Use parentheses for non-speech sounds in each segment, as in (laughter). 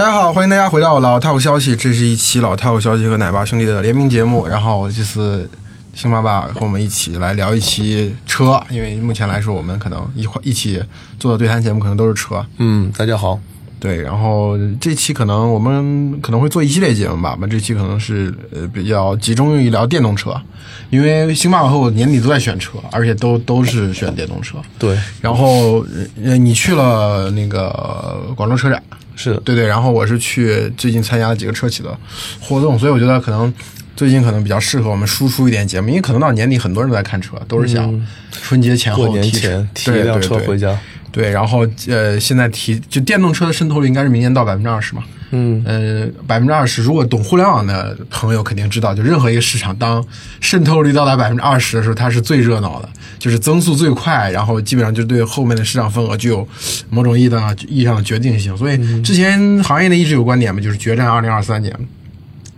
大家好，欢迎大家回到老套消息，这是一期老套消息和奶爸兄弟的联名节目。然后这次星爸爸和我们一起来聊一期车，因为目前来说我们可能一块一起做的对谈节目可能都是车。嗯，大家好。对，然后这期可能我们可能会做一系列节目吧，那这期可能是呃比较集中于聊电动车，因为星爸爸和我年底都在选车，而且都都是选电动车。对，然后呃你去了那个广州车展，是的，对对，然后我是去最近参加了几个车企的活动，所以我觉得可能最近可能比较适合我们输出一点节目，因为可能到年底很多人都在看车，都是想春节前后过年提前提一对辆车回家。对，然后呃，现在提就电动车的渗透率应该是明年到百分之二十嘛。嗯，呃，百分之二十，如果懂互联网的朋友肯定知道，就任何一个市场当渗透率到达百分之二十的时候，它是最热闹的，就是增速最快，然后基本上就对后面的市场份额具有某种意义的意义上的决定性。所以之前行业内一直有观点嘛，就是决战二零二三年，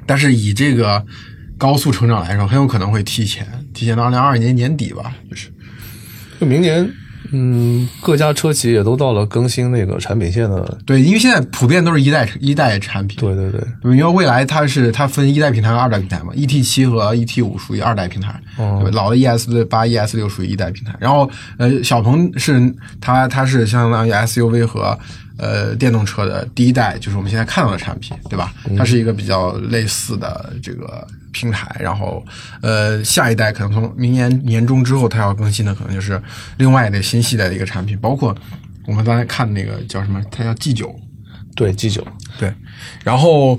但是以这个高速成长来说，很有可能会提前，提前到二零二二年年底吧，就是。就明年，嗯，各家车企也都到了更新那个产品线的。对，因为现在普遍都是一代一代产品。对对对，因为未来它是它分一代平台和二代平台嘛，ET 七和 ET 五属于二代平台，哦对吧？老的 ES 八、ES 六属于一代平台。然后呃，小鹏是它它是相当于 SUV 和呃电动车的第一代，就是我们现在看到的产品，对吧？它是一个比较类似的这个平台。然后呃，下一代可能从明年年中之后，它要更新的可能就是另外的新系列的一个产品，包括我们刚才看那个叫什么，它叫 G 九。对 G 九，对，然后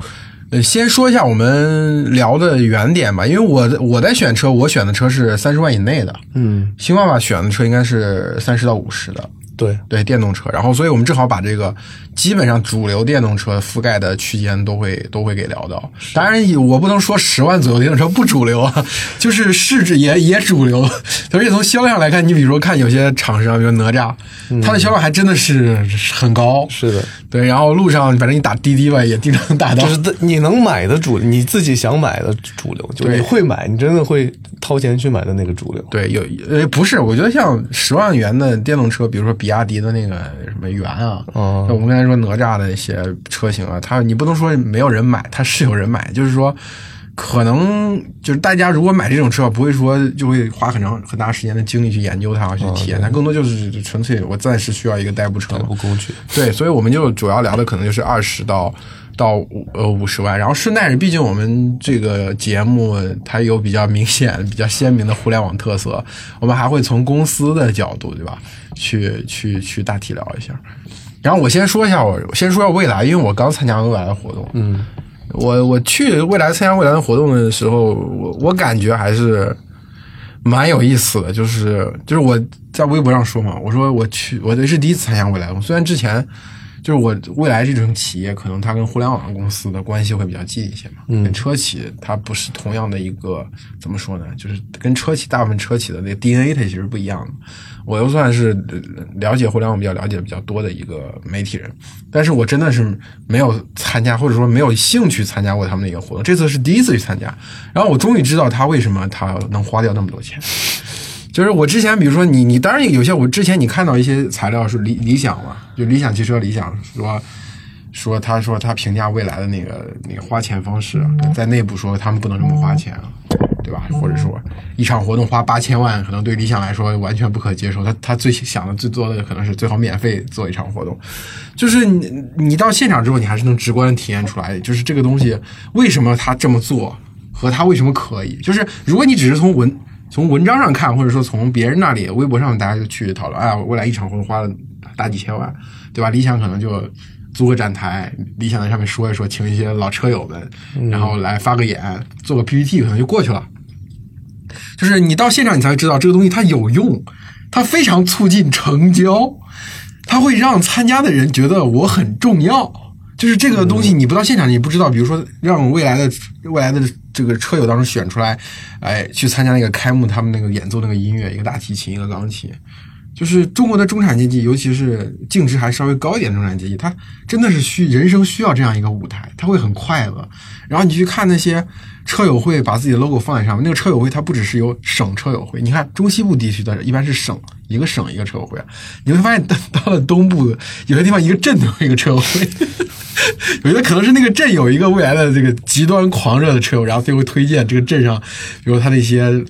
呃，先说一下我们聊的原点吧，因为我我在选车，我选的车是三十万以内的，嗯，新爸爸选的车应该是三十到五十的，对，对，电动车。然后，所以我们正好把这个基本上主流电动车覆盖的区间都会都会给聊到。当然，我不能说十万左右电动车不主流啊，(laughs) 就是市值也也主流。(laughs) 而且从销量来看，你比如说看有些厂商，比如哪吒，它的销量还真的是很高。是的，对，然后路上反正你打滴滴吧，也经常打到。就是你能买的主，你自己想买的主流，就对你会买，你真的会掏钱去买的那个主流。对，有呃不是，我觉得像十万元的电动车，比如说比亚迪的那个什么元啊，我们刚才说哪吒的一些车型啊，它你不能说没有人买，它是有人买，就是说可能就是大家如果买这种车，不会说就会花很长很大时间的精力去研究它，去体验它，更多就是纯粹我暂时需要一个代步车嘛代步。工具，对，所以我们就主要聊的可能就是二十到到五呃五十万，然后顺带着，毕竟我们这个节目它有比较明显、比较鲜明的互联网特色，我们还会从公司的角度，对吧？去去去大体聊一下。然后我先说一下我，我先说一下未来，因为我刚参加未来的活动，嗯，我我去未来参加未来的活动的时候，我我感觉还是蛮有意思的，就是就是我在微博上说嘛，我说我去，我这是第一次参加未来，虽然之前就是我未来这种企业，可能它跟互联网公司的关系会比较近一些嘛，嗯。跟车企它不是同样的一个怎么说呢，就是跟车企大部分车企的那个 DNA 它其实不一样的。我又算是了解互联网比较了解比较多的一个媒体人，但是我真的是没有参加，或者说没有兴趣参加过他们的一个活动。这次是第一次去参加，然后我终于知道他为什么他能花掉那么多钱。(laughs) 就是我之前，比如说你，你当然有些我之前你看到一些材料是理理想嘛，就理想汽车理想说说他说他评价未来的那个那个花钱方式，在内部说他们不能这么花钱，对吧？或者说一场活动花八千万，可能对理想来说完全不可接受。他他最想的最多的可能是最好免费做一场活动，就是你你到现场之后，你还是能直观的体验出来，就是这个东西为什么他这么做和他为什么可以。就是如果你只是从文从文章上看，或者说从别人那里微博上大家就去讨论，哎呀，未来一场活动花了大几千万，对吧？理想可能就租个展台，理想在上面说一说，请一些老车友们，然后来发个言，做个 PPT，可能就过去了。就是你到现场，你才会知道这个东西它有用，它非常促进成交，它会让参加的人觉得我很重要。就是这个东西，你不到现场你不知道。比如说，让未来的未来的这个车友当中选出来，哎，去参加那个开幕，他们那个演奏那个音乐，一个大提琴，一个钢琴，就是中国的中产阶级，尤其是净值还稍微高一点的中产阶级，他真的是需人生需要这样一个舞台，他会很快乐。然后你去看那些车友会把自己的 logo 放在上面，那个车友会它不只是有省车友会，你看中西部地区的一般是省一个省一个车友会，你会发现到到了东部有些地方一个镇都有一个车友会，(laughs) 有的可能是那个镇有一个未来的这个极端狂热的车友，然后最后推荐这个镇上，比如他那些。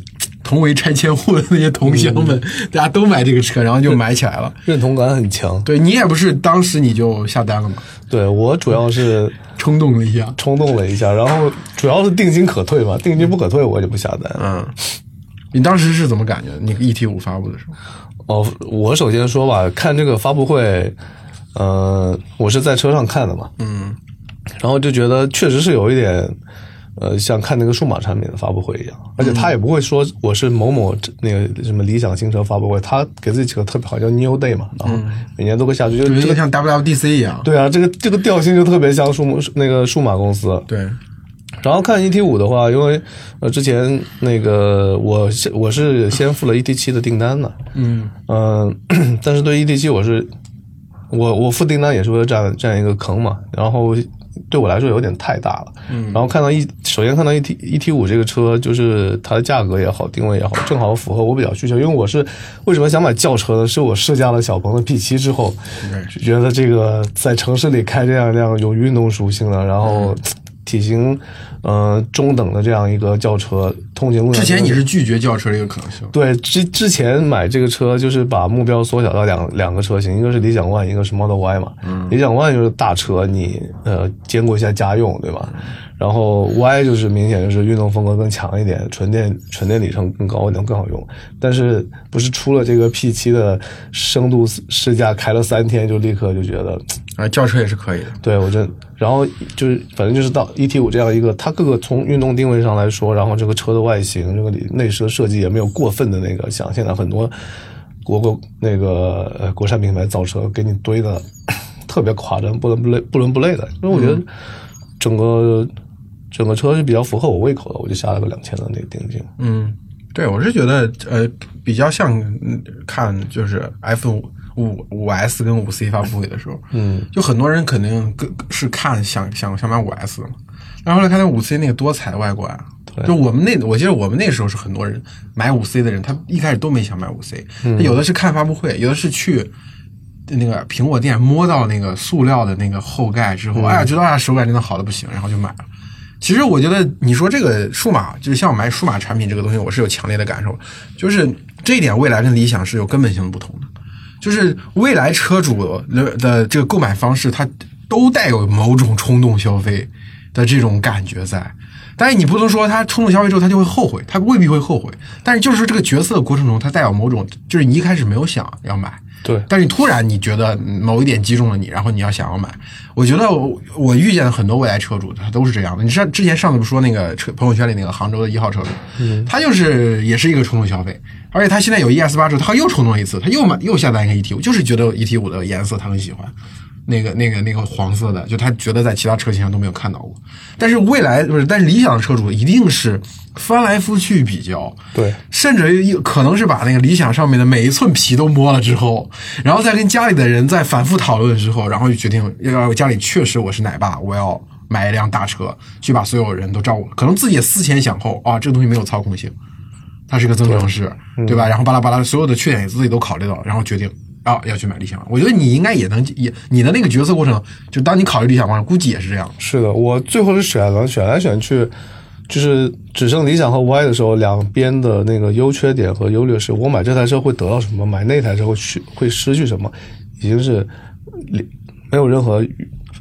同为拆迁户的那些同乡们，大家都买这个车，然后就买起来了，认同感很强。对你也不是当时你就下单了吗？对我主要是冲动了一下，冲动了一下，然后主要是定金可退嘛，定金不可退，我就不下单。嗯，你当时是怎么感觉？那个 ET 五发布的时候？哦，我首先说吧，看这个发布会，呃，我是在车上看的嘛，嗯，然后就觉得确实是有一点。呃，像看那个数码产品的发布会一样，而且他也不会说我是某某那个什么理想新车发布会，他给自己起个特别好叫 New Day 嘛，然后每年都会下去，就这个像 WWDC 一样。对啊，这个这个调性就特别像数码那个数码公司。对，然后看 ET 五的话，因为呃之前那个我我是先付了 ET 七的订单的，嗯嗯，(clears throat) 但是对 ET 七我是我我付订单也是为了占占一个坑嘛，然后。对我来说有点太大了，嗯，然后看到一首先看到一 T 一 T 五这个车，就是它的价格也好，定位也好，正好符合我比较需求。因为我是为什么想买轿车呢？是我试驾了小鹏的 P 七之后，觉得这个在城市里开这样一辆有运动属性的，然后。体型，呃，中等的这样一个轿车，通勤路之前你是拒绝轿车这个可能性？对，之之前买这个车就是把目标缩小到两两个车型，一个是理想 ONE，一个是 Model Y 嘛。嗯。理想 ONE 就是大车，你呃兼顾一下家用，对吧？然后 Y 就是明显就是运动风格更强一点，纯电纯电里程更高一点，更好用。但是不是出了这个 P 七的深度试驾，开了三天就立刻就觉得。啊，轿车也是可以的。对，我这，然后就是反正就是到 ET 五这样一个，它各个从运动定位上来说，然后这个车的外形，这个里内饰的设计也没有过分的那个，像现在很多国国那个呃国产品牌造车给你堆的 (coughs) 特别夸张，不伦不类不伦不类的。因为我觉得整个整个车是比较符合我胃口的，我就下了个两千的那个定金。嗯，对，我是觉得呃比较像看就是 iPhone。五五 S 跟五 C 发布会的时候，嗯，就很多人肯定是看想想想买五 S 的嘛，然后来看到五 C 那个多彩的外观，就我们那我记得我们那时候是很多人买五 C 的人，他一开始都没想买五 C，有的是看发布会，有的是去那个苹果店摸到那个塑料的那个后盖之后，哎呀，觉得啊手感真的好的不行，然后就买了。其实我觉得你说这个数码，就是像我买数码产品这个东西，我是有强烈的感受，就是这一点未来跟理想是有根本性的不同的。就是未来车主的的这个购买方式，它都带有某种冲动消费的这种感觉在，但是你不能说他冲动消费之后他就会后悔，他未必会后悔，但是就是这个决策过程中，他带有某种，就是你一开始没有想要买。对，但是你突然你觉得某一点击中了你，然后你要想要买。我觉得我我遇见的很多未来车主，他都是这样的。你上之前上次不说那个车朋友圈里那个杭州的一号车主，他就是也是一个冲动消费，而且他现在有 ES 八之后，他又冲动一次，他又买又下单一个 ET 五，就是觉得 ET 五的颜色他很喜欢。那个、那个、那个黄色的，就他觉得在其他车型上都没有看到过。但是未来不是，但是理想的车主一定是翻来覆去比较，对，甚至可能是把那个理想上面的每一寸皮都摸了之后，然后再跟家里的人再反复讨论之后，然后就决定要家里确实我是奶爸，我要买一辆大车，去把所有人都照顾。可能自己也思前想后啊，这个东西没有操控性，它是个增程式，对吧？然后巴拉巴拉所有的缺点也自己都考虑到，然后决定。啊，要去买理想，我觉得你应该也能也你的那个决策过程，就当你考虑理想过程，估计也是这样。是的，我最后是选了选来选去，就是只剩理想和 Y 的时候，两边的那个优缺点和优劣势，我买这台车会得到什么，买那台车会去会失去什么，已经是没有任何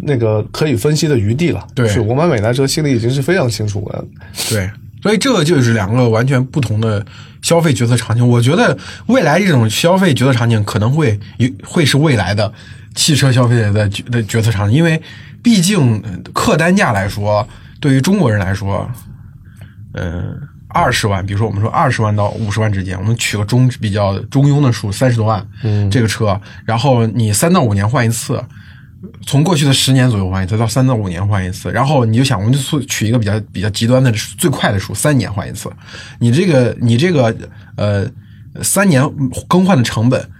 那个可以分析的余地了。对，是我买每台车心里已经是非常清楚了。对。所以这就是两个完全不同的消费决策场景。我觉得未来这种消费决策场景可能会有会是未来的汽车消费者的的决策场景，因为毕竟客单价来说，对于中国人来说，嗯，二十万，比如说我们说二十万到五十万之间，我们取个中比较中庸的数，三十多万，嗯，这个车，然后你三到五年换一次。从过去的十年左右换一次，到三到五年换一次，然后你就想，我们就取一个比较比较极端的最快的数，三年换一次。你这个你这个呃三年更换的成本，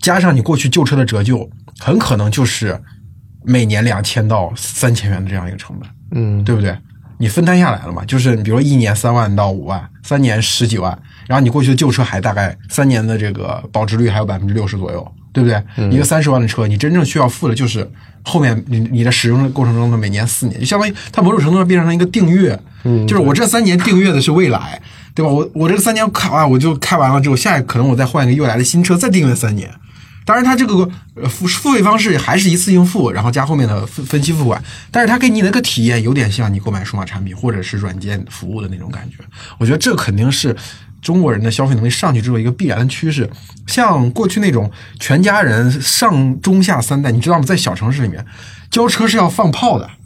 加上你过去旧车的折旧，很可能就是每年两千到三千元的这样一个成本，嗯，对不对？你分摊下来了嘛？就是你比如说一年三万到五万，三年十几万，然后你过去的旧车还大概三年的这个保值率还有百分之六十左右，对不对？一个三十万的车，你真正需要付的就是后面你你的使用的过程中的每年四年，就相当于它某种程度上变成一个订阅，嗯，就是我这三年订阅的是未来，对吧？我我这个三年开完我就开完了之后，下一可能我再换一个未来的新车，再订阅三年。当然，它这个呃付付费方式还是一次性付，然后加后面的分分期付款，但是它给你那个体验有点像你购买数码产品或者是软件服务的那种感觉。我觉得这肯定是中国人的消费能力上去之后一个必然的趋势。像过去那种全家人上中下三代，你知道吗？在小城市里面，交车是要放炮的。(laughs)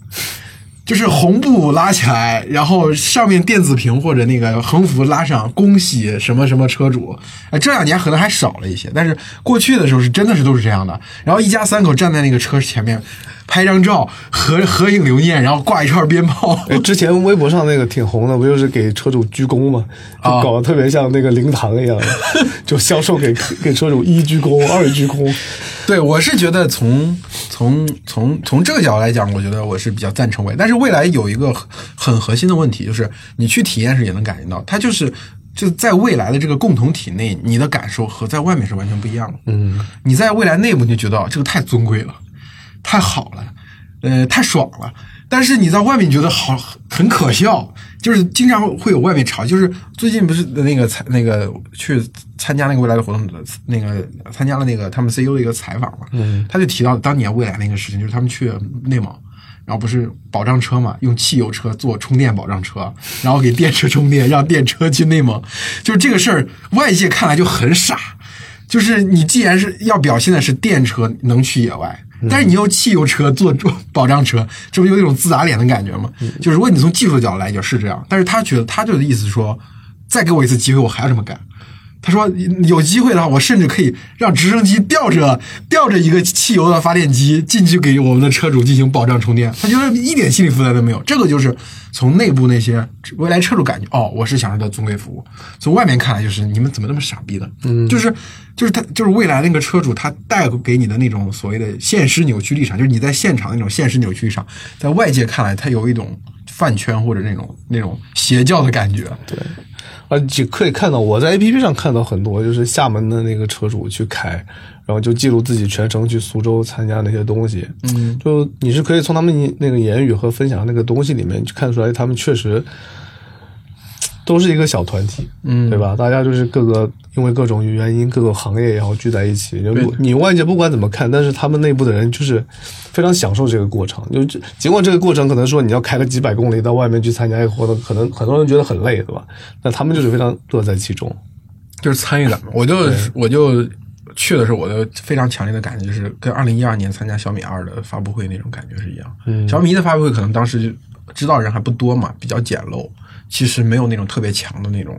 就是红布拉起来，然后上面电子屏或者那个横幅拉上“恭喜什么什么车主”。哎，这两年可能还少了一些，但是过去的时候是真的是都是这样的。然后一家三口站在那个车前面拍张照，合合影留念，然后挂一串鞭炮。哎，之前微博上那个挺红的，不就是给车主鞠躬吗？就搞得特别像那个灵堂一样，(laughs) 就销售给给车主一鞠躬，二鞠躬。对，我是觉得从从从从这个角度来讲，我觉得我是比较赞成未。但是未来有一个很很核心的问题，就是你去体验时也能感觉到，它就是就在未来的这个共同体内，你的感受和在外面是完全不一样的。嗯，你在未来内部你就觉得这个太尊贵了，太好了，呃，太爽了。但是你在外面觉得好很可笑，就是经常会有外面吵。就是最近不是那个参那个去参加那个未来的活动，那个参加了那个他们 CEO 的一个采访嘛，嗯，他就提到当年未来那个事情，就是他们去内蒙，然后不是保障车嘛，用汽油车做充电保障车，然后给电车充电，让电车去内蒙，就是这个事儿，外界看来就很傻。就是你既然是要表现的是电车能去野外。但是你用汽油车做保障车，这不有一种自打脸的感觉吗？就是如果你从技术的角度来讲是这样，但是他觉得他就的意思是说，再给我一次机会，我还要这么干。他说有机会的话，我甚至可以让直升机吊着吊着一个汽油的发电机进去给我们的车主进行保障充电。他觉得一点心理负担都没有。这个就是从内部那些未来车主感觉，哦，我是享受到尊贵服务。从外面看来，就是你们怎么那么傻逼的？嗯，就是就是他就是未来那个车主他带给你的那种所谓的现实扭曲立场，就是你在现场那种现实扭曲立场，在外界看来，他有一种饭圈或者那种那种邪教的感觉。对。啊，就可以看到我在 A P P 上看到很多，就是厦门的那个车主去开，然后就记录自己全程去苏州参加那些东西。嗯，就你是可以从他们那个言语和分享那个东西里面，去看出来他们确实都是一个小团体，嗯，对吧？大家就是各个因为各种原因，各个行业也好聚在一起。就你外界不管怎么看，但是他们内部的人就是非常享受这个过程。就尽管这个过程可能说你要开个几百公里到外面去参加一个活动，可能很多人觉得很累，对吧？那他们就是非常乐在其中，就是参与感嘛。我就我就去的时候，我就非常强烈的感觉就是跟二零一二年参加小米二的发布会那种感觉是一样。嗯，小米一的发布会可能当时就知道人还不多嘛，比较简陋。其实没有那种特别强的那种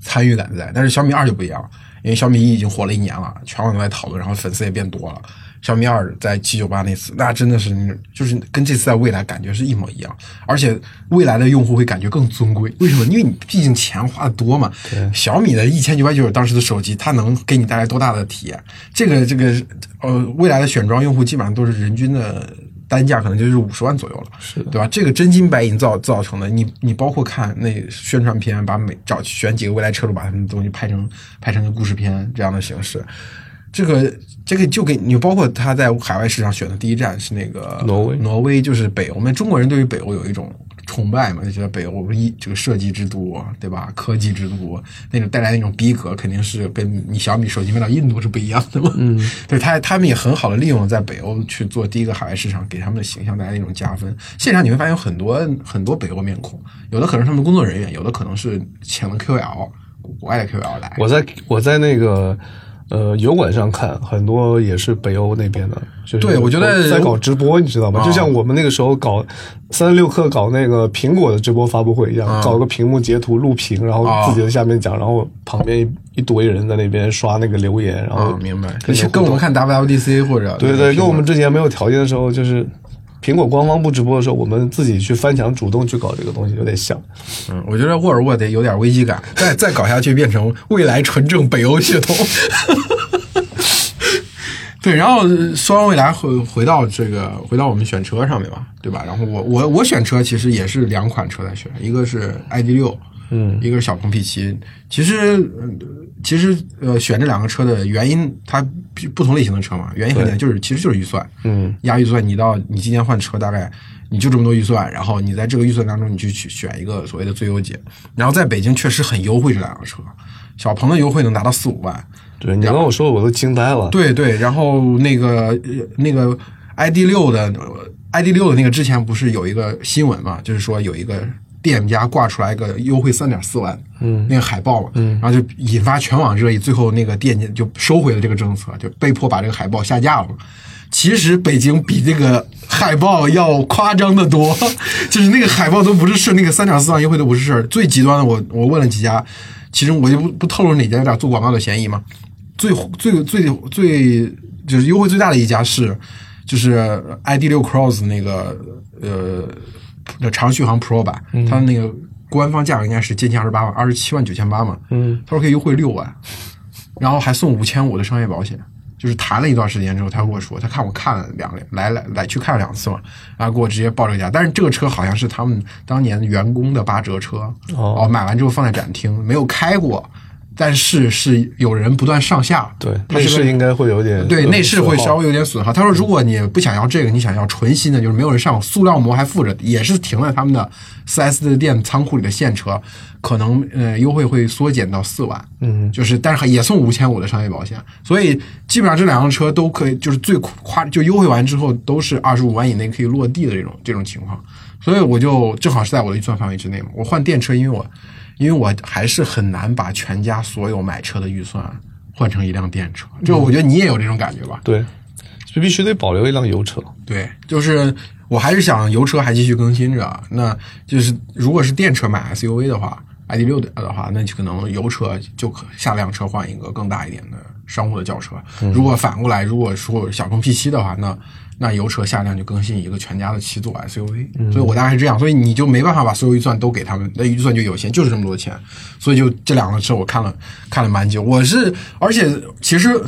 参与感在，但是小米二就不一样，因为小米一已经火了一年了，全网都在讨论，然后粉丝也变多了。小米二在七九八那次，那真的是就是跟这次在未来感觉是一模一样，而且未来的用户会感觉更尊贵。为什么？因为你毕竟钱花的多嘛。小米的一千九百九当时的手机，它能给你带来多大的体验？这个这个呃，未来的选装用户基本上都是人均的。单价可能就是五十万左右了，是对吧？这个真金白银造造成的，你你包括看那宣传片，把每找选几个未来车主，把他们的东西拍成拍成个故事片这样的形式，这个这个就给你包括他在海外市场选的第一站是那个挪威，挪威就是北欧，我们中国人对于北欧有一种崇拜嘛，就觉得北欧一这个设计之都，对吧？科技之都，那种带来那种逼格，肯定是跟你小米手机卖到印度是不一样的嘛。嗯，对他他们也很好的利用在北欧去做第一个海外市场，给他们的形象带来一种加分。现场你会发现有很多很多北欧面孔，有的可能是他们工作人员，有的可能是请了 QL 国外的 QL 来。我在我在那个。呃，油管上看很多也是北欧那边的，就是对我觉得在搞直播，你知道吗？就像我们那个时候搞三十六氪搞那个苹果的直播发布会一样，搞个屏幕截图录屏，然后自己在下面讲，然后旁边一一堆人在那边刷那个留言，然后明白，跟我们看 WWDC 或者对对，跟我们之前没有条件的时候，就是苹果官方不直播的时候，我们自己去翻墙主动去搞这个东西，有点像。嗯，我觉得沃尔沃得有点危机感，再再搞下去变成未来纯正北欧血统。(laughs) 对，然后呃说完未来回回到这个回到我们选车上面吧，对吧？然后我我我选车其实也是两款车在选，一个是 ID 六，嗯一个是小鹏 P 七。其实呃其实呃选这两个车的原因，它不不同类型的车嘛，原因很简单，就是其实就是预算，嗯。压预算，你到你今年换车大概你就这么多预算，然后你在这个预算当中你去去选一个所谓的最优解，然后在北京确实很优惠这两个车，小鹏的优惠能达到四五万，对你跟我说，我都惊呆了。对对，然后那个呃那个 ID 六的呃 ID 六的那个之前不是有一个新闻嘛，就是说有一个店家挂出来一个优惠三点四万，嗯那个海报嘛，嗯然后就引发全网热议，最后那个店家就收回了这个政策，就被迫把这个海报下架了。其实北京比这个海报要夸张的多，(laughs) 就是那个海报都不是事儿，那个三点四万优惠都不是事儿。最极端的我，我问了几家，其实我就不不透露哪家有点做广告的嫌疑嘛。最最最最就是优惠最大的一家是，就是 ID 六 Cross 那个呃长续航 Pro 版，它的那个官方价格应该是接近二十八万，二十七万九千八嘛。嗯，他说可以优惠六万，然后还送五千五的商业保险。就是谈了一段时间之后，他跟我说，他看我看了两来来来去看了两次嘛，然后给我直接报这个价。但是这个车好像是他们当年员工的八折车，哦买完之后放在展厅，没有开过，但是是有人不断上下，对，它是个内饰应该会有点对，内饰会稍微微有点损耗。他说，如果你不想要这个，你想要纯新的，就是没有人上，塑料膜还附着，也是停在他们的 4S 的店仓库里的现车，可能呃优惠会缩减到四万，嗯。就是但是也送五千五的商业保险，所以基本上这两辆车都可以，就是最夸就优惠完之后都是二十五万以内可以落地的这种这种情况，所以我就正好是在我的预算范围之内嘛。我换电车，因为我因为我还是很难把全家所有买车的预算换成一辆电车，就我觉得你也有这种感觉吧？对，就必须得保留一辆油车。对，就是我还是想油车还继续更新着，那就是如果是电车买 SUV 的话，ID 六的的话，那就可能油车就可下辆车换一个更大一点的商务的轿车。如果反过来，如果说小鹏 P 七的话，那那油车下辆就更新一个全家的七座 SUV。所以我大概是这样，所以你就没办法把所有预算都给他们，那预算就有限，就是这么多钱。所以就这两个车我看了看了蛮久，我是而且其实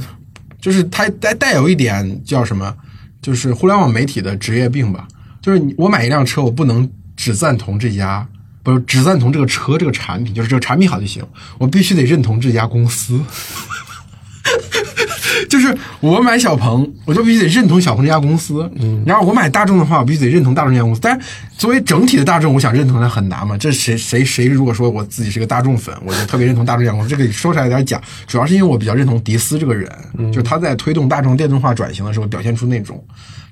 就是它带带有一点叫什么，就是互联网媒体的职业病吧。就是我买一辆车，我不能只赞同这家，不是只赞同这个车这个产品，就是这个产品好就行，我必须得认同这家公司。就是我买小鹏，我就必须得认同小鹏这家公司。嗯，然后我买大众的话，我必须得认同大众这家公司。但是作为整体的大众，我想认同它很难嘛。这谁谁谁如果说我自己是个大众粉，我就特别认同大众这家公司，这个说出来有点假，主要是因为我比较认同迪斯这个人，就是他在推动大众电动化转型的时候，表现出那种。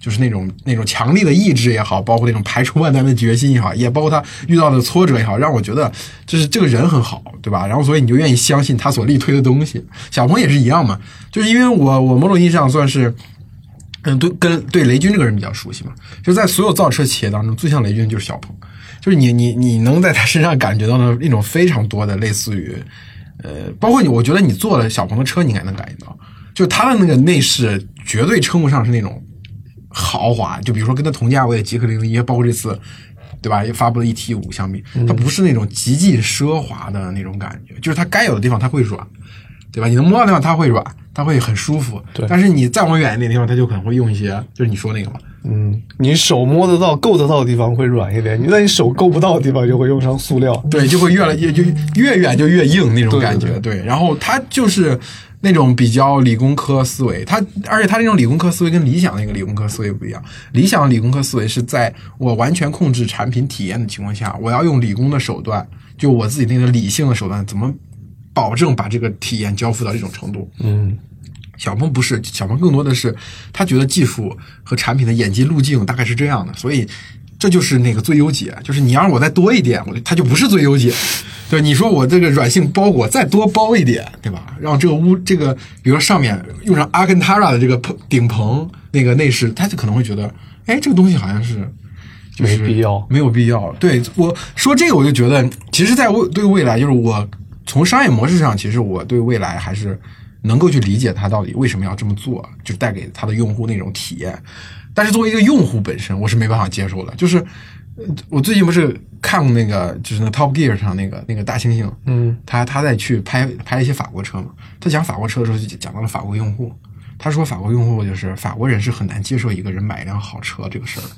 就是那种那种强力的意志也好，包括那种排除万难的决心也好，也包括他遇到的挫折也好，让我觉得就是这个人很好，对吧？然后所以你就愿意相信他所力推的东西。小鹏也是一样嘛，就是因为我我某种意义上算是。嗯，对，跟对雷军这个人比较熟悉嘛，就在所有造车企业当中，最像雷军就是小鹏，就是你你你能在他身上感觉到的那种非常多的类似于，呃，包括你，我觉得你坐了小鹏的车，你应该能感觉到，就他的那个内饰绝对称不上是那种豪华，就比如说跟它同价位的极氪零零一，包括这次，对吧？也发布了 ET 五相比，它不是那种极尽奢华的那种感觉，就是它该有的地方它会软，对吧？你能摸到地方它会软，它会很舒服。对但是你再往远一点地方，它就可能会用一些，就是你说那个嘛，嗯，你手摸得到、够得到的地方会软一点，你在你手够不到的地方就会用上塑料。对，就会越来越就越远就越硬那种感觉。对对，然后它就是那种比较理工科思维，他而且他这种理工科思维跟理想那个理工科思维不一样。理想的理工科思维是在我完全控制产品体验的情况下，我要用理工的手段，就我自己那个理性的手段，怎么保证把这个体验交付到这种程度。嗯，小鹏不是，小鹏更多的是他觉得技术和产品的演进路径大概是这样的，所以这就是那个最优解，就是你要让我再多一点，我就它就不是最优解。对，你说我这个软性包裹再多包一点，对吧？让这个屋这个，比如说上面用上阿根塔拉的这个棚顶棚那个内饰，他就可能会觉得，哎，这个东西好像是。就是没必要没有必要。对我说这个，我就觉得，其实，在未对未来，就是我从商业模式上，其实我对未来还是能够去理解它到底为什么要这么做，就带给他的用户那种体验。但是作为一个用户本身，我是没办法接受的。就是呃我最近不是看过那个，就是那 Top Gear 上那个那个大猩猩，嗯，他他在去拍拍一些法国车嘛，他讲法国车的时候就讲到了法国用户。他说法国用户就是法国人是很难接受一个人买一辆好车这个事儿的，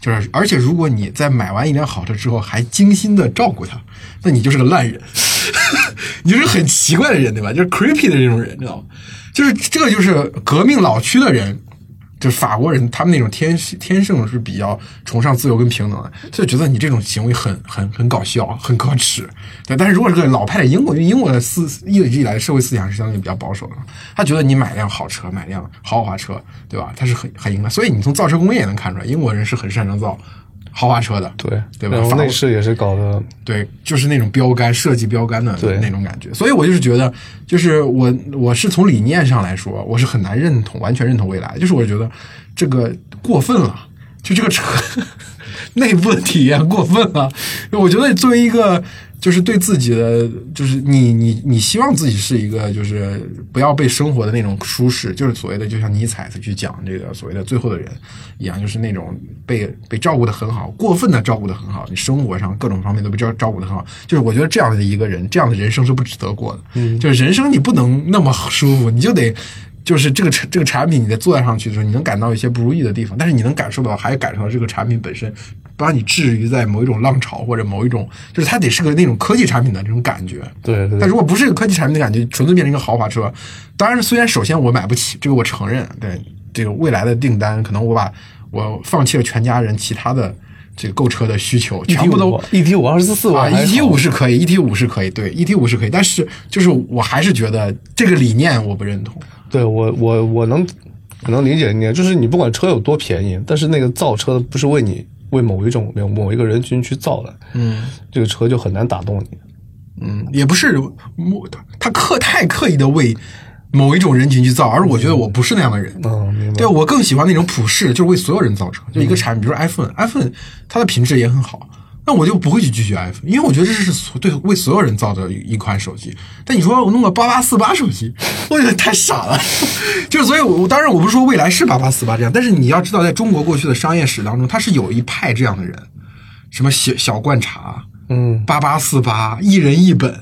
就是而且如果你在买完一辆好车之后还精心的照顾它，那你就是个烂人，(laughs) 你就是很奇怪的人对吧？就是 creepy 的这种人，你知道吗？就是这个就是革命老区的人。就法国人，他们那种天天性是比较崇尚自由跟平等的，就觉得你这种行为很很很搞笑，很可耻。对，但是如果是个老派的英国，因为英国的思一直以来的社会思想是相对比较保守的，他觉得你买辆好车，买辆豪华车，对吧？他是很很应该。所以你从造车工业也能看出来，英国人是很擅长造。豪华车的，对对吧？然后内饰也是搞的，对，就是那种标杆设计标杆的那种感觉。所以我就是觉得，就是我我是从理念上来说，我是很难认同，完全认同未来。就是我觉得这个过分了，就这个车 (laughs) 内部的体验过分了。我觉得作为一个。就是对自己的，就是你你你希望自己是一个，就是不要被生活的那种舒适，就是所谓的，就像尼采去讲这个所谓的最后的人一样，就是那种被被照顾的很好，过分的照顾的很好，你生活上各种方面都被照照顾的很好，就是我觉得这样的一个人，这样的人生是不值得过的。嗯，就是人生你不能那么舒服，你就得。就是这个产这个产品，你在坐在上去的时候，你能感到一些不如意的地方，但是你能感受到，还感受到这个产品本身把你置于在某一种浪潮或者某一种，就是它得是个那种科技产品的这种感觉。对。但如果不是一个科技产品的感觉，纯粹变成一个豪华车，当然，虽然首先我买不起，这个我承认。对这个未来的订单，可能我把我放弃了全家人其他的这个购车的需求，全部都 E T 五二十四万，E T 五是可以，E T 五是可以，对，E T 五是可以，但是就是我还是觉得这个理念我不认同。对我，我我能我能理解你，就是你不管车有多便宜，但是那个造车的不是为你为某一种某一个人群去造的，嗯，这个车就很难打动你，嗯，也不是他刻太刻意的为某一种人群去造，而我觉得我不是那样的人，嗯，明白，对我更喜欢那种普世，就是为所有人造车，就一个产品，比如说 iPhone，iPhone 它的品质也很好。那我就不会去拒绝 iPhone，因为我觉得这是对为所有人造的一款手机。但你说我弄个八八四八手机，我觉得太傻了。(laughs) 就是所以，我当然我不是说未来是八八四八这样，但是你要知道，在中国过去的商业史当中，它是有一派这样的人，什么小小罐茶，嗯，八八四八，一人一本，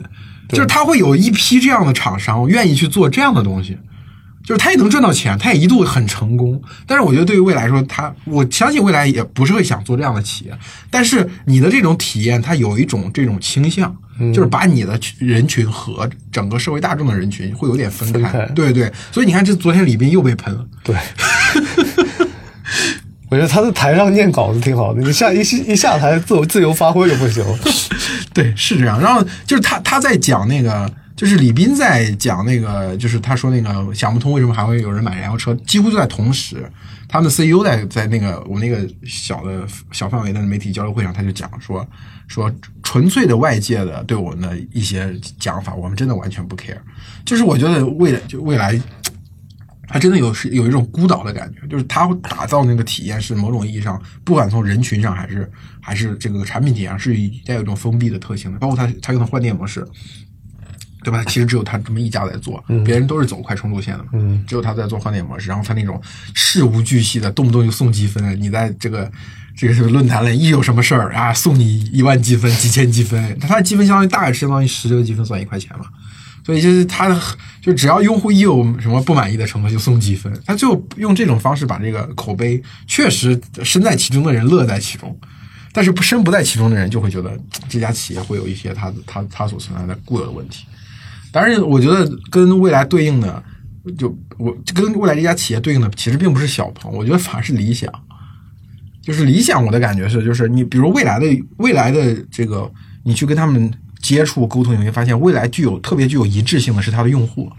就是他会有一批这样的厂商愿意去做这样的东西。就是他也能赚到钱，他也一度很成功。但是我觉得对于未来说，他我相信未来也不是会想做这样的企业。但是你的这种体验，它有一种这种倾向，就是把你的人群和整个社会大众的人群会有点分开。对对，所以你看，这昨天李斌又被喷了。对，(laughs) 我觉得他在台上念稿子挺好的，你下一一下台自由自由发挥就不行。(laughs) 对，是这样。然后就是他他在讲那个。就是李斌在讲那个，就是他说那个想不通为什么还会有人买燃油车，几乎就在同时，他们的 CEO 在在那个我那个小的小范围的媒体交流会上，他就讲说说纯粹的外界的对我们的一些讲法，我们真的完全不 care。就是我觉得未来就未来，他真的有是有一种孤岛的感觉，就是他打造那个体验是某种意义上，不管从人群上还是还是这个产品体验是带有一种封闭的特性的，包括他他用的换电模式。对吧？(laughs) 其实只有他这么一家在做，别人都是走快充路线的嘛。嗯，只有他在做换电模式，然后他那种事无巨细的，动不动就送积分。你在这个这个论坛里一有什么事儿啊，送你一万积分、几千积分。他的积分相当于大概相当于十个积分算一块钱嘛。所以就是他就只要用户一有什么不满意的成分就送积分，他就用这种方式把这个口碑确实身在其中的人乐在其中，但是不身不在其中的人就会觉得这家企业会有一些他他他所存在的固有的问题。但是我觉得跟未来对应的，就我跟未来这家企业对应的，其实并不是小鹏，我觉得反而是理想。就是理想，我的感觉是，就是你比如未来的未来的这个，你去跟他们接触沟通，你会发现未来具有特别具有一致性的是它的用户，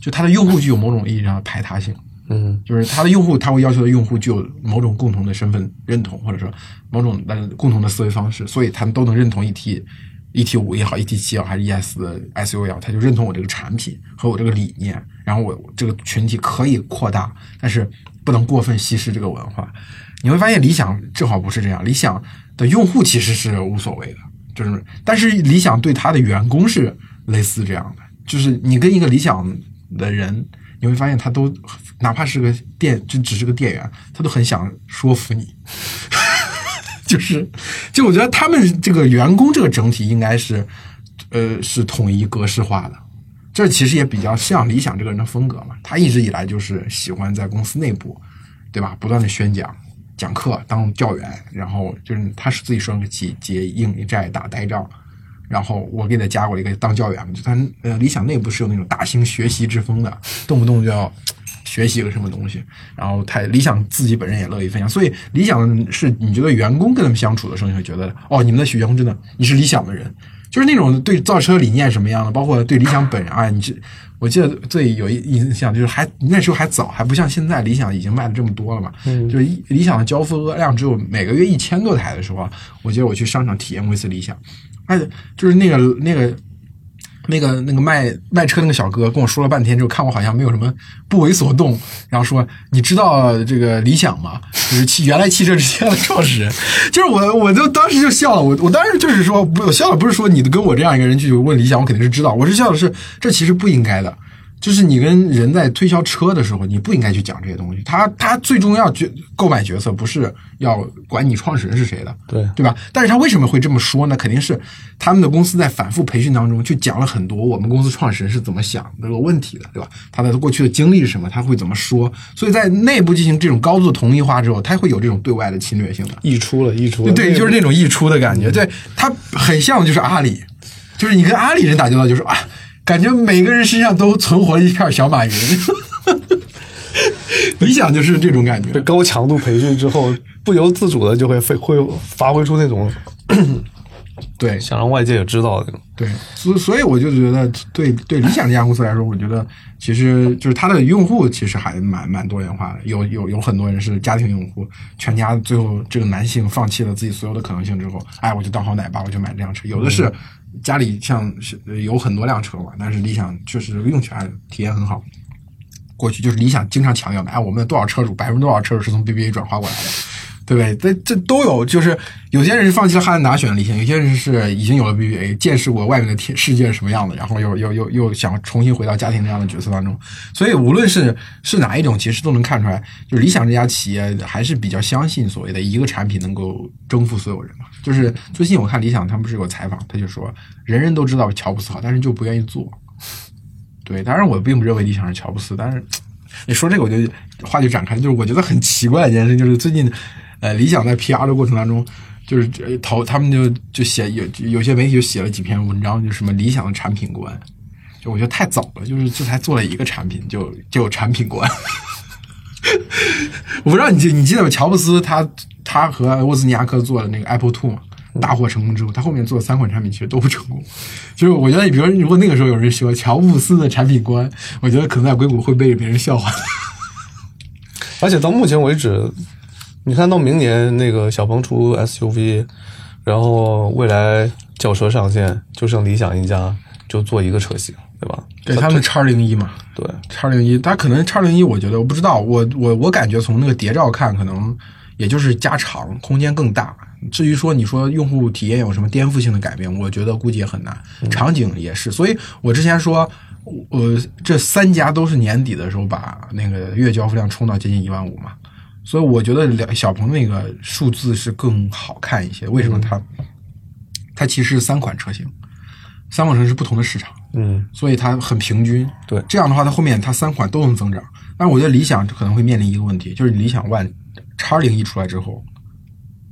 就它的用户具有某种意义上的排他性。嗯，就是它的用户，他会要求的用户具有某种共同的身份认同，或者说某种的共同的思维方式，所以他们都能认同一体。E T 五也好，E T 七也好，还是 E S 的 S U 也好，他就认同我这个产品和我这个理念，然后我这个群体可以扩大，但是不能过分稀释这个文化。你会发现，理想正好不是这样，理想的用户其实是无所谓的，就是但是理想对他的员工是类似这样的，就是你跟一个理想的人，你会发现他都哪怕是个店，就只是个店员，他都很想说服你。就是，就我觉得他们这个员工这个整体应该是，呃，是统一格式化的，这其实也比较像理想这个人的风格嘛。他一直以来就是喜欢在公司内部，对吧？不断的宣讲、讲课、当教员，然后就是他是自己说个结结硬债打呆仗。然后我给他加过一个当教员，就他呃理想内部是有那种大型学习之风的，动不动就要学习个什么东西。然后他理想自己本人也乐意分享，所以理想是你觉得员工跟他们相处的时候，你会觉得哦，你们的员工真的你是理想的人，就是那种对造车理念什么样的，包括对理想本人啊，你这我记得最有印象就是还那时候还早，还不像现在理想已经卖的这么多了嘛，嗯就是理想的交付额量只有每个月一千多台的时候啊，我记得我去商场体验过一次理想。哎，就是那个那个那个那个卖卖车那个小哥跟我说了半天之后，看我好像没有什么不为所动，然后说：“你知道这个理想吗？(laughs) 就是汽原来汽车之家的创始人。(laughs) ”就是我，我就当时就笑了。我我当时就是说，不，我笑了不是说你跟我这样一个人去问理想，我肯定是知道。我是笑的是，这其实不应该的。就是你跟人在推销车的时候，你不应该去讲这些东西。他他最重要决购买决策不是要管你创始人是谁的，对对吧？但是他为什么会这么说呢？肯定是他们的公司在反复培训当中去讲了很多我们公司创始人是怎么想这个问题的，对吧？他的过去的经历是什么？他会怎么说？所以在内部进行这种高度同一化之后，他会有这种对外的侵略性的。溢出了，溢出了，对，就是那种溢出的感觉。对，他很像就是阿里，就是你跟阿里人打交道，就是啊，感觉每个人身上都存活了一片小马云。(laughs) 理想就是这种感觉。高强度培训之后，不由自主的就会会会发挥出那种 (coughs) 对想让外界也知道的那种。对，所所以我就觉得，对对理想这家公司来说，我觉得其实就是它的用户其实还蛮蛮多元化的，有有有很多人是家庭用户，全家最后这个男性放弃了自己所有的可能性之后，哎，我就当好奶爸，我就买这辆车。有的是家里像是有很多辆车嘛，但是理想确实用起来体验很好。过去就是理想经常强调的，哎，我们的多少车主，百分之多少车主是从 BBA 转化过来的，对不对？这这都有，就是有些人是放弃了汉兰达选了理想，有些人是已经有了 BBA，见识过外面的天世界是什么样的，然后又又又又想重新回到家庭这样的角色当中。所以无论是是哪一种，其实都能看出来，就是理想这家企业还是比较相信所谓的一个产品能够征服所有人嘛。就是最近我看理想他们不是有采访，他就说人人都知道乔布斯好，但是就不愿意做。对，当然我并不认为理想是乔布斯，但是 (tsk) 你说这个我就话就展开，就是我觉得很奇怪一件事，就是最近，呃，理想在 PR 的过程当中，就是投他们就就写有有些媒体就写了几篇文章，就什么理想的产品观，就我觉得太早了，就是这才做了一个产品就就有产品观。(laughs) 我不知道你记你记得吗？乔布斯他他和沃兹尼亚克做的那个 Apple Two 嘛，大获成功之后，他后面做的三款产品其实都不成功。就是我觉得，比如说如果那个时候有人说乔布斯的产品观，我觉得可能在硅谷会被别人笑话。(laughs) 而且到目前为止，你看到明年那个小鹏出 SUV，然后未来轿车上线，就剩理想一家就做一个车型，对吧？对他们叉零一嘛，对，叉零一，它可能叉零一，我觉得我不知道，我我我感觉从那个谍照看，可能也就是加长，空间更大。至于说你说用户体验有什么颠覆性的改变，我觉得估计也很难。场景也是，所以我之前说，我这三家都是年底的时候把那个月交付量冲到接近一万五嘛，所以我觉得两小鹏那个数字是更好看一些。为什么它？它其实是三款车型，三款车是不同的市场。嗯，所以它很平均。对这样的话，它后面它三款都能增长。但是我觉得理想可能会面临一个问题，就是理想 ONE 叉零一出来之后，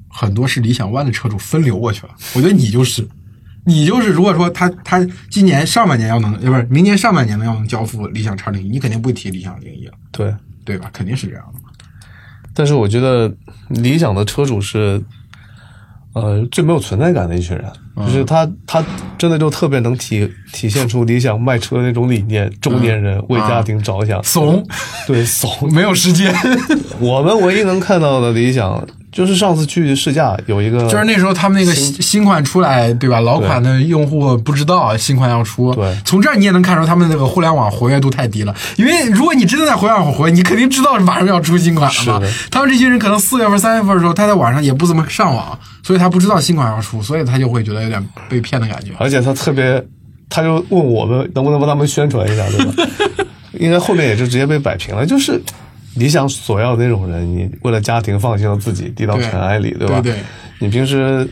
很多是理想 ONE 的车主分流过去了。我觉得你就是，你就是，如果说他他今年上半年要能，呃，不是明年上半年能要能交付理想叉零一，你肯定不会提理想零一了，对。对吧？肯定是这样的。但是我觉得理想的车主是，呃，最没有存在感的一群人，就是他他真的就特别能体体现出理想卖车的那种理念，中年人为家庭着想，怂，对怂。(laughs) 没有时间，(laughs) 我们唯一能看到的理想，就是上次去试驾有一个，就是那时候他们那个新新款出来，对吧？老款的用户不知道新款要出，对从这儿你也能看出他们那个互联网活跃度太低了。因为如果你真的在互联网活跃，你肯定知道马上要出新款了嘛是的。他们这些人可能四月份、三月份的时候，他在网上也不怎么上网，所以他不知道新款要出，所以他就会觉得有点被骗的感觉。而且他特别，他就问我们能不能帮他们宣传一下，对吧？(laughs) 应该后面也就直接被摆平了，就是理想所要的那种人，你为了家庭放弃了自己，低到尘埃里，吧？对对你平时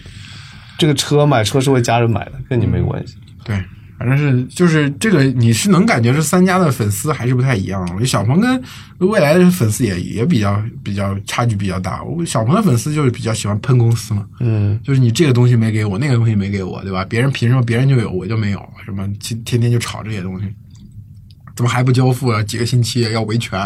这个车买车是为家人买的，跟你没关系。对，反正是就是这个，你是能感觉是三家的粉丝还是不太一样。我觉得小鹏跟未来的粉丝也也比较比较差距比较大。我小鹏的粉丝就是比较喜欢喷公司嘛，嗯，就是你这个东西没给我，那个东西没给我，对吧？别人凭什么别人就有，我就没有？什么天天天就吵这些东西，怎么还不交付啊？几个星期要维权？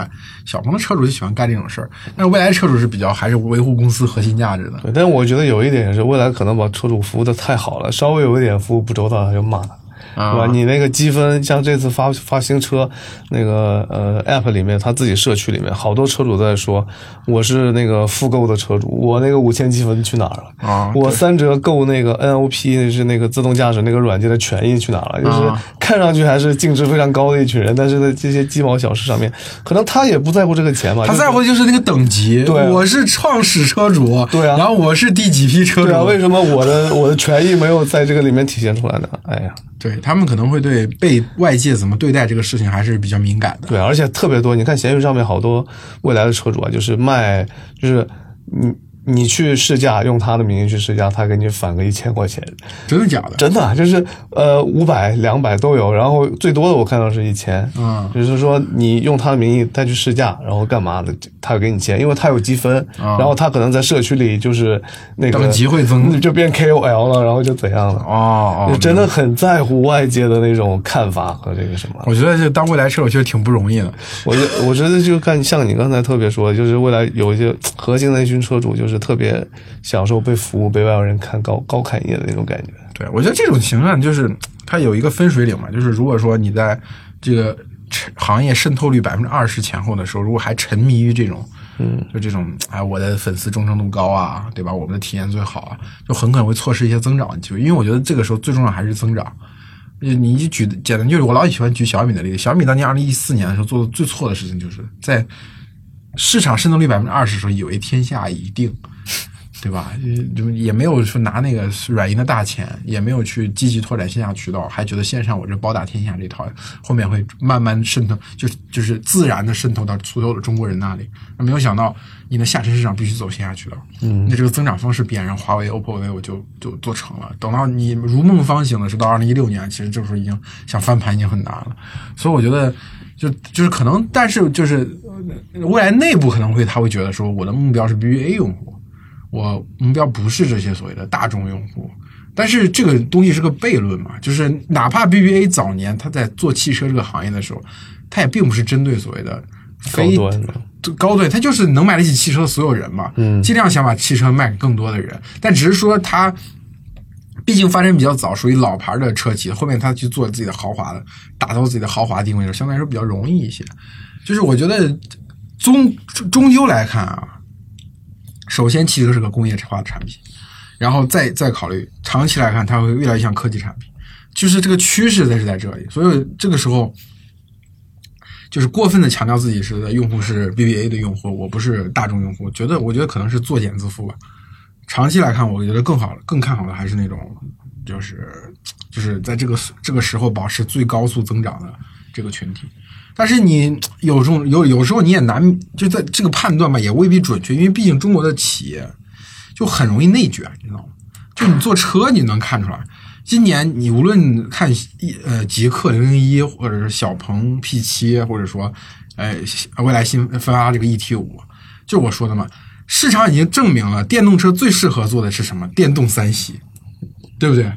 小鹏的车主就喜欢干这种事儿，但是未来车主是比较还是维护公司核心价值的。对。但我觉得有一点是，未来可能把车主服务的太好了，稍微有一点服务不周到，他就骂他。啊对吧？你那个积分，像这次发发新车，那个呃 App 里面，他自己社区里面，好多车主在说，我是那个复购的车主，我那个五千积分去哪儿了？啊我三折购那个 NOP 是那个自动驾驶那个软件的权益去哪儿了？就是啊看上去还是净值非常高的一群人，但是在这些鸡毛小事上面，可能他也不在乎这个钱吧，他在乎的就是那个等级，对啊我是创始车主，对啊然后我是第几批车主，对啊，为什么我的我的权益没有在这个里面体现出来呢？哎呀，对他们可能会对被外界怎么对待这个事情还是比较敏感的。对，而且特别多。你看闲鱼上面好多未来的车主啊，就是卖，就是你你去试驾，用他的名义去试驾，他给你返个一千块钱，真的假的？真的啊就是呃五百、两百都有，然后最多的我看到是一千。嗯就是说你用他的名义再去试驾，然后干嘛的，他给你钱，因为他有积分，啊然后他可能在社区里就是那个等级会增 (laughs) 就变 KOL 了，然后就怎样了。哦哦，就真的很在乎外界的那种看法和这个什么。我觉得这当未来车主其实挺不容易的。我觉我觉得就看像你刚才特别说的，就是未来有一些 (tsk) 核心的一群车主，就是特别享受被服务、被外人看高高看一眼的那种感觉。对，我觉得这种情况就是它有一个分水岭嘛，就是如果说你在这个行业渗透率百分之二十前后的时候，如果还沉迷于这种，嗯，就这种哎，我的粉丝忠诚度高啊，对吧？我们的体验最好啊，就很可能会错失一些增长的机会。因为我觉得这个时候最重要还是增长。你你一举简单就是我老喜欢举小米的例子，小米当年二零一四年的时候做的最错的事情，就是在市场渗透率百分之二十的时候，以为天下已定。对吧？就也没有说拿那个软银的大钱，也没有去积极拓展线下渠道，还觉得线上我这包打天下这套后面会慢慢渗透，就就是自然的渗透到所有的中国人那里。那没有想到你的下沉市场必须走线下渠道，嗯，那这个增长方式必然让华为、OPPO、vivo 就就做成了。等到你如梦方醒的时候，到二零一六年，其实这时候已经想翻盘已经很难了。所以我觉得。就就是可能，但是就是呃未来内部可能会他会觉得说，我的目标是 BBA 用户，我目标不是这些所谓的大众用户。但是这个东西是个悖论嘛，就是哪怕 BBA 早年他在做汽车这个行业的时候，他也并不是针对所谓的高非端的，高端，他就是能买得起汽车的所有人嘛，嗯尽量想把汽车卖给更多的人，但只是说他。毕竟发展比较早，属于老牌的车企，后面他去做自己的豪华的，打造自己的豪华定位的时候，相对来说比较容易一些。就是我觉得终终究来看啊，首先汽车是个工业化的产品，然后再再考虑长期来看，它会越来越像科技产品，就是这个趋势在是在这里。所以这个时候，就是过分的强调自己是的用户是 BBA 的用户，我不是大众用户，觉得我觉得可能是作茧自缚吧。长期来看，我觉得更好、更看好的还是那种，就是就是在这个这个时候保持最高速增长的这个群体。但是你有种有有时候你也难就在这个判断吧，也未必准确，因为毕竟中国的企业就很容易内卷，你知道吗？就你坐车，你能看出来。今年你无论看一呃极氪零零一，或者是小鹏 P 七，或者说呃未来新分发这个 ET 五，就我说的嘛。市场已经证明了电动车最适合做的是什么？电动三系，对不对？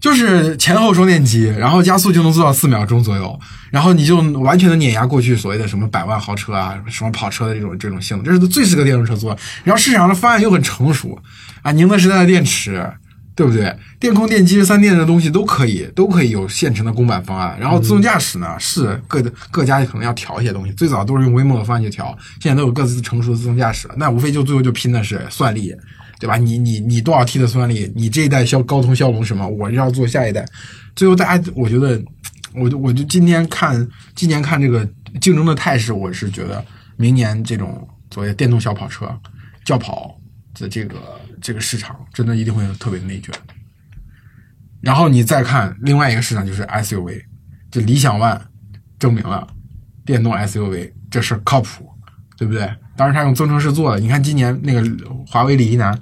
就是前后双电机，然后加速就能做到四秒钟左右，然后你就完全的碾压过去所谓的什么百万豪车啊、什么跑车的这种这种性能，这是最适合电动车做。然后市场上的方案又很成熟啊，宁德时代的电池，对不对？电控、电机、三电的东西都可以，都可以有现成的公版方案。然后自动驾驶呢，是各各家可能要调一些东西，最早都是用 Waymo 的方案去调，现在都有各自成熟的自动驾驶了，那无非就最后就拼的是算力。对吧？你你你多少 T 的算力？你这一代骁高通骁龙什么？我要做下一代。最后大家，我觉得，我就我就今天看今年看这个竞争的态势，我是觉得明年这种所谓电动小跑车、轿跑的这个这个市场，真的一定会特别内卷。然后你再看另外一个市场，就是 SUV，就理想 ONE 证明了电动 SUV 这事靠谱，对不对？当然，他用增程式做的。你看今年那个华为李一男，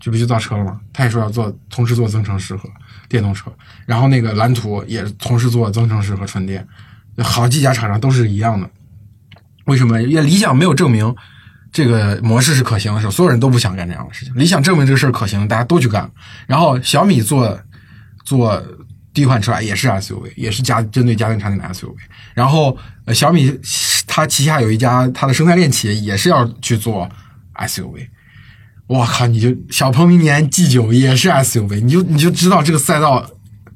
这不就造车了吗，他也说要做同时做增程式和电动车，然后那个蓝图也同时做增程式和纯电，好几家厂商都是一样的。为什么？因为理想没有证明这个模式是可行的时候，所有人都不想干这样的事情。理想证明这个事儿可行，大家都去干。然后小米做做第一款车也是 SUV，也是家针对家庭产品的 SUV。然后小米它旗下有一家它的生态链企业也是要去做 SUV。我靠！你就小鹏明年 G 九也是 SUV，你就你就知道这个赛道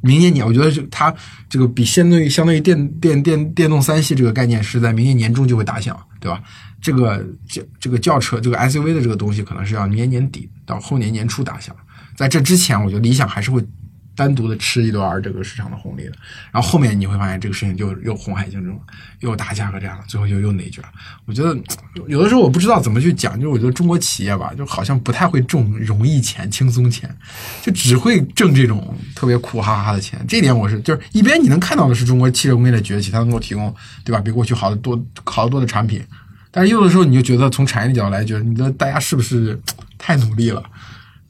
明年年，我觉得就它这个比相对于相对于电电电电动三系这个概念是在明年年中就会打响，对吧？这个这这个轿车这个 SUV 的这个东西可能是要年年底到后年年初打响，在这之前，我觉得理想还是会。单独的吃一段这个市场的红利的，然后后面你会发现这个事情就又红海竞争，又打价格战了，最后又又内卷。我觉得有的时候我不知道怎么去讲，就是我觉得中国企业吧，就好像不太会挣容易钱、轻松钱，就只会挣这种特别苦哈哈的钱。这点我是就是一边你能看到的是中国汽车工业的崛起，它能够提供对吧比过去好的多好得多的产品，但是有的时候你就觉得从产业的角度来觉得，你觉得大家是不是太努力了？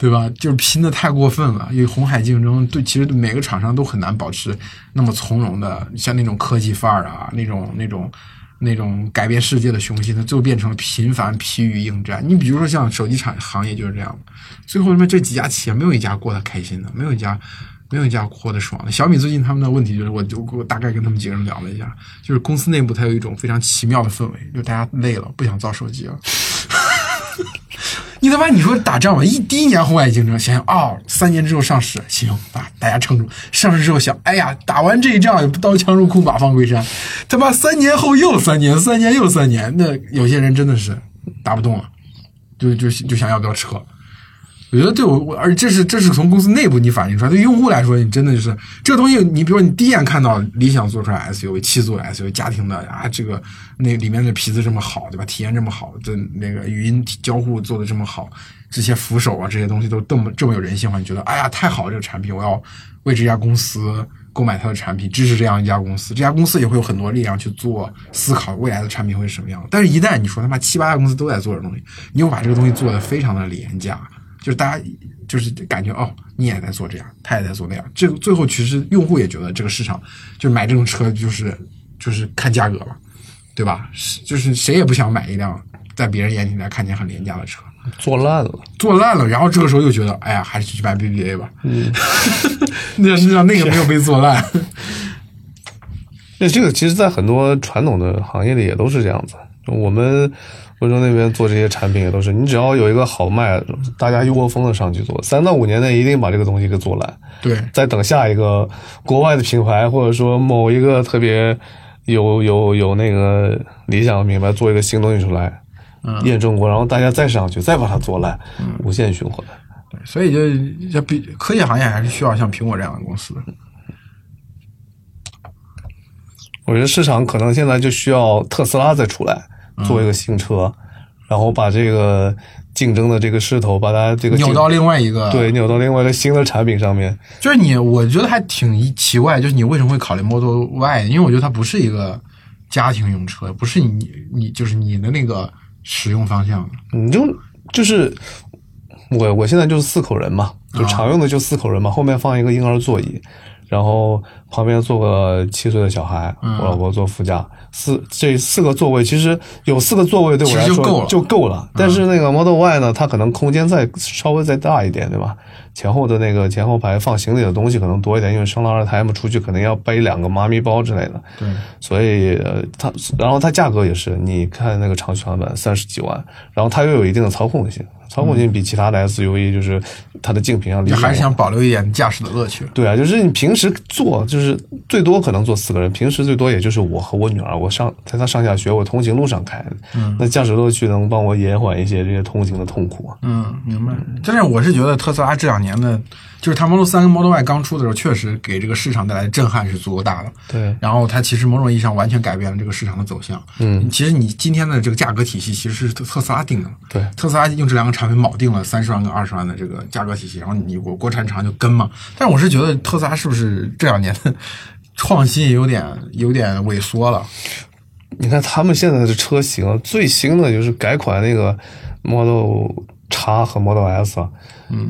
对吧？就是拼的太过分了，因为红海竞争，对，其实每个厂商都很难保持那么从容的，像那种科技范儿啊，那种那种那种改变世界的雄心，它最后变成了频繁疲于应战。你比如说像手机产行业就是这样，最后他妈这几家企业没有一家过得开心的，没有一家没有一家过得爽的。小米最近他们的问题就是，我就我大概跟他们几个人聊了一下，就是公司内部它有一种非常奇妙的氛围，就大家累了，不想造手机了。(laughs) 你他妈你说打仗吧，一第一年红海竞争，想想哦，三年之后上市，行啊，大家撑住。上市之后想，哎呀，打完这一仗，刀枪入库，马放归山。他妈三年后又三年，三年又三年，那有些人真的是打不动了，就就就想要不要撤。我觉得对我我，而这是这是从公司内部你反映出来，对用户来说，你真的就是这个东西。你比如说，你第一眼看到理想做出来 SUV 七座 SUV 家庭的啊，这个那里面的皮子这么好，对吧？体验这么好，这那个语音交互做的这么好，这些扶手啊这些东西都这么这么有人性化，你觉得哎呀太好了，这个产品我要为这家公司购买它的产品，支持这样一家公司。这家公司也会有很多力量去做思考未来的产品会是什么样。但是，一旦你说他妈七八家公司都在做这东西，你又把这个东西做的非常的廉价。就是大家就是感觉哦，你也在做这样，他也在做那样。这个最后其实用户也觉得这个市场就是买这种车就是就是看价格嘛，对吧？是就是谁也不想买一辆在别人眼里来看起来很廉价的车，做烂了，做烂了。然后这个时候又觉得，哎呀，还是去买 BBA 吧。嗯，(laughs) 那实际上那个没有被做烂。那这个其实，在很多传统的行业里也都是这样子。我们。温州那边做这些产品也都是，你只要有一个好卖，大家一窝蜂的上去做，三到五年内一定把这个东西给做烂。对，再等下一个国外的品牌，或者说某一个特别有有有那个理想的品牌做一个新东西出来，验证过，然后大家再上去，再把它做烂，无限循环。对，所以就就比科技行业还是需要像苹果这样的公司。我觉得市场可能现在就需要特斯拉再出来。做一个新车，然后把这个竞争的这个势头，把它这个扭到另外一个对，扭到另外一个新的产品上面。就是你，我觉得还挺奇怪，就是你为什么会考虑 Model Y？因为我觉得它不是一个家庭用车，不是你你就是你的那个使用方向。你就就是我我现在就是四口人嘛，就常用的就四口人嘛，后面放一个婴儿座椅。然后旁边坐个七岁的小孩，我老婆坐副驾，四这四个座位其实有四个座位对我来说就够了。但是那个 Model Y 呢，它可能空间再稍微再大一点，对吧？前后的那个前后排放行李的东西可能多一点，因为生了二胎嘛，出去可能要背两个妈咪包之类的。对，所以它然后它价格也是，你看那个长续航版三十几万，然后它又有一定的操控性。操控性比其他的 SUV 就是它的竞品要厉害，还是想保留一点驾驶的乐趣。对啊，就是你平时坐就是最多可能坐四个人，平时最多也就是我和我女儿，我上在她上下学，我通勤路上开，嗯，那驾驶乐趣能帮我延缓一些这些通行的痛苦。嗯，明白。但是我是觉得特斯拉这两年的。就是它 Model 三跟 Model Y 刚出的时候，确实给这个市场带来的震撼是足够大的。对，然后它其实某种意义上完全改变了这个市场的走向。嗯，其实你今天的这个价格体系其实是特斯拉定的。对，特斯拉用这两个产品铆定了三十万跟二十万的这个价格体系，然后你国国产厂就跟嘛。但是我是觉得特斯拉是不是这两年的 (laughs) 创新也有点有点萎缩了？你看他们现在的车型最新的就是改款那个 Model X 和 Model S。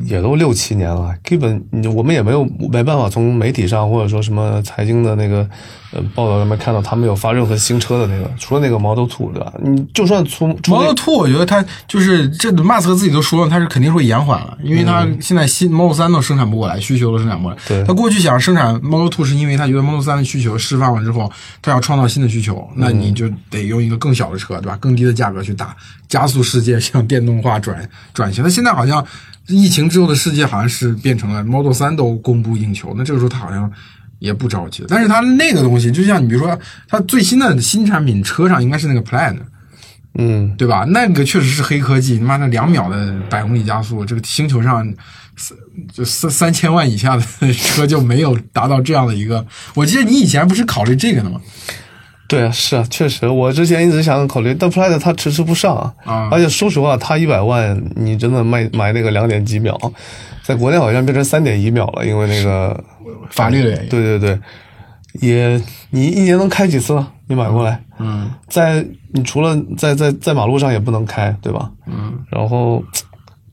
也都六七年了，基本你我们也没有没办法从媒体上或者说什么财经的那个呃报道上面看到他们有发任何新车的那个，除了那个 Model Two 对吧？你就算出出那 Model Two，我觉得它就是这马斯克自己都说了，它是肯定会延缓了，因为它现在新 Model 三都生产不过来，需求都生产不过来。对他过去想生产 Model Two 是因为他觉得 Model 三的需求释放了之后，他要创造新的需求，那你就得用一个更小的车，对吧？更低的价格去打，加速世界向电动化转转型。那现在好像疫情之后的世界好像是变成了 Model 三都供不应求，那这个时候他好像。也不着急，但是他那个东西，就像你比如说，他最新的新产品车上应该是那个 Plan，嗯，对吧？那个确实是黑科技，他妈的两秒的百公里加速，这个星球上三就三三千万以下的车就没有达到这样的一个。我记得你以前不是考虑这个的吗？对啊，是啊，确实，我之前一直想考虑，但 Plaid 它迟迟不上啊，啊而且说实话，它一百万，你真的卖买那个两点几秒，在国内好像变成三点一秒了，因为那个法律的原因。对对对，也你一年能开几次了？你买过来，嗯在你除了在在在马路上也不能开，对吧？嗯，然后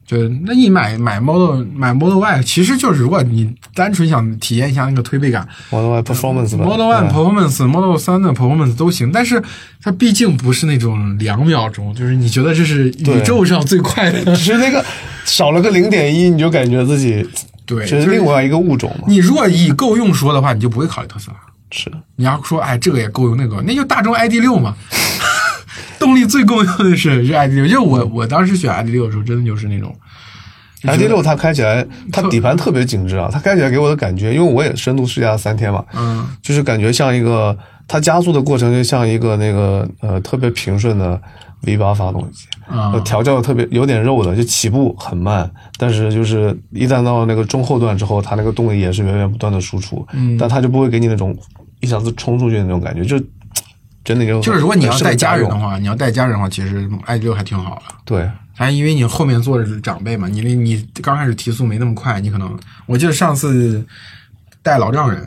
对，那你买买 Model 买 Model Y，其实就是如果你单纯想体验一下那个推背感 Model Y Performance 吧 Model Y 对 Performance、Model 三的 Performance 都行，但是它毕竟不是那种两秒钟，就是你觉得这是宇宙上最快的只，是那个少了个零点一，你就感觉自己 (laughs) 对，这就是另外一个物种嘛。你如果以够用说的话，你就不会考虑特斯拉。是，你要说，哎，这个也够用，那个那就大众 ID 六嘛，动力最够用的是是 ID 六。就我我当时选 ID 六的时候，真的就是那种 i d 六它开起来，它底盘特别紧致啊，它开起来给我的感觉，因为我也深度试驾了三天嘛，嗯。就是感觉像一个它加速的过程就像一个那个呃特别平顺的 V 八发动机，啊。呃调教的特别有点肉的，就起步很慢，但是就是一旦到那个中后段之后，它那个动力也是源源不断的输出，嗯。但它就不会给你那种一下子冲出去的那种感觉，就真的就就是如果你要带家人的话，你要带家人的话，其实 ID 六还挺好的。对，还因为你后面坐着是长辈嘛，你你你刚开始提速没那么快，你可能我记得上次带老丈人，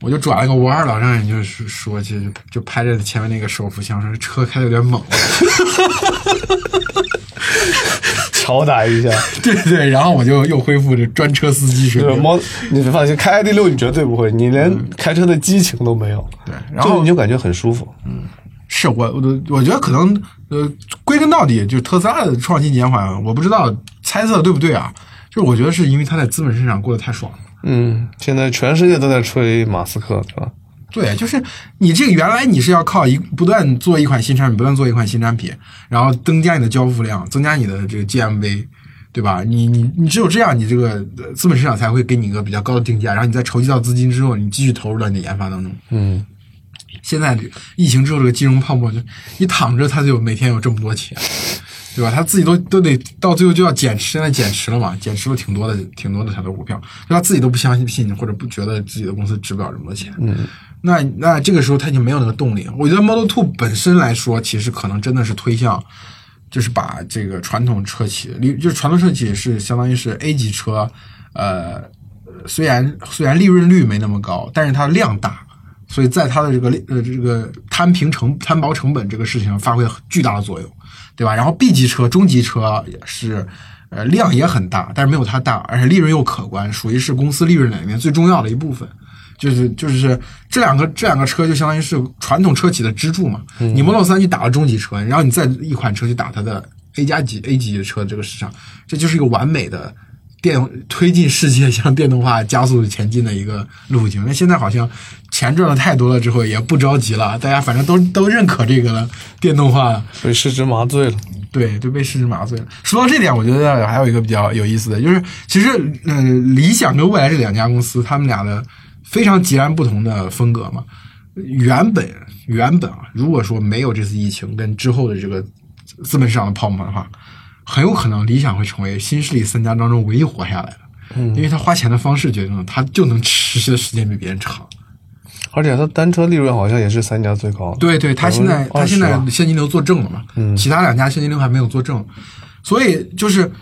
我就转了个弯儿，老丈人就是说去就拍着前面那个手扶箱说车开的有点猛，(laughs) 敲打一下。对对，然后我就又恢复这专车司机水就是平。猫，你放心，开 ID 六你绝对不会，你连开车的激情都没有。对，然后你就感觉很舒服。嗯是我我都我觉得可能呃，归根到底就是特斯拉的创新减缓，我不知道猜测对不对啊？就是我觉得是因为它在资本市场过得太爽了。嗯，现在全世界都在吹马斯克，是吧？对，就是你这个原来你是要靠一不断做一款新产品，不断做一款新产品，然后增加你的交付量，增加你的这个 GMV，对吧？你你你只有这样，你这个呃资本市场才会给你一个比较高的定价，然后你再筹集到资金之后，你继续投入到你的研发当中。嗯，现在疫情之后，这个金融泡沫就你躺着，它就每天有这么多钱，对吧？他自己都都得到最后就要减持，现在减持了嘛，减持了挺多的，挺多的他的股票，就他自己都不相信或者不觉得自己的公司值不了这么多钱。嗯，那那这个时候他就没有那个动力。我觉得 Model Two 本身来说，其实可能真的是推向。就是把这个传统车企，利就是传统车企是相当于是 A 级车，呃，虽然虽然利润率没那么高，但是它量大，所以在它的这个呃这个摊平成摊薄成本这个事情上发挥巨大的作用，对吧？然后 B 级车、中级车也是，呃，量也很大，但是没有它大，而且利润又可观，属于是公司利润里面最重要的一部分。就是就是这两个这两个车就相当于是传统车企的支柱嘛。你 Model 三去打了中级车，然后你再一款车去打它的 A 加级 A 级的车这个市场，这就是一个完美的电推进世界向电动化加速前进的一个路径。那现在好像钱赚的太多了之后也不着急了，大家反正都都认可这个了，电动化被市值麻醉了。对，就被市值麻醉了。说到这点，我觉得还有一个比较有意思的，就是其实呃，理想跟未来这两家公司，他们俩的非常截然不同的风格嘛。原本原本啊，如果说没有这次疫情跟之后的这个资本市场的泡沫的话，很有可能理想会成为新势力三家当中唯一活下来的，嗯，因为他花钱的方式决定了他就能持续的时间比别人长。而且他单车利润好像也是三家最高。对对，他现在他现在现金流做正了嘛，嗯，其他两家现金流还没有做正，所以就是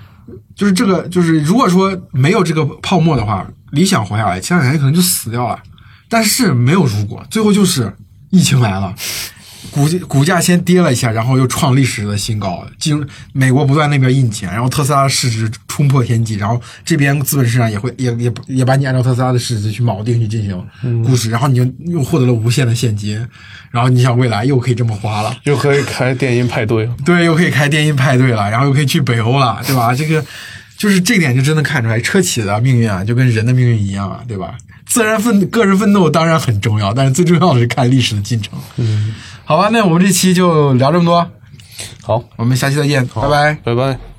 就是这个就是如果说没有这个泡沫的话，理想活下来，其他两家可能就死掉了。但是没有如果，最后就是疫情来了，股股价先跌了一下，然后又创历史的新高，进美国不断那边印钱，然后特斯拉市值冲破天际，然后这边资本市场也会也也也把你按照特斯拉的市值去锚定去进行估值，然后你就又获得了无限的现金，然后你想未来又可以这么花了。又可以开电音派对，对，又可以开电音派对了，然后又可以去北欧了，对吧？这个就是这点就真的看出来，车企的命运啊，就跟人的命运一样啊，对吧？自然奋个人奋斗当然很重要，但是最重要的是看历史的进程。嗯，好吧，那我们这期就聊这么多，好，我们下期再见，拜拜。拜拜。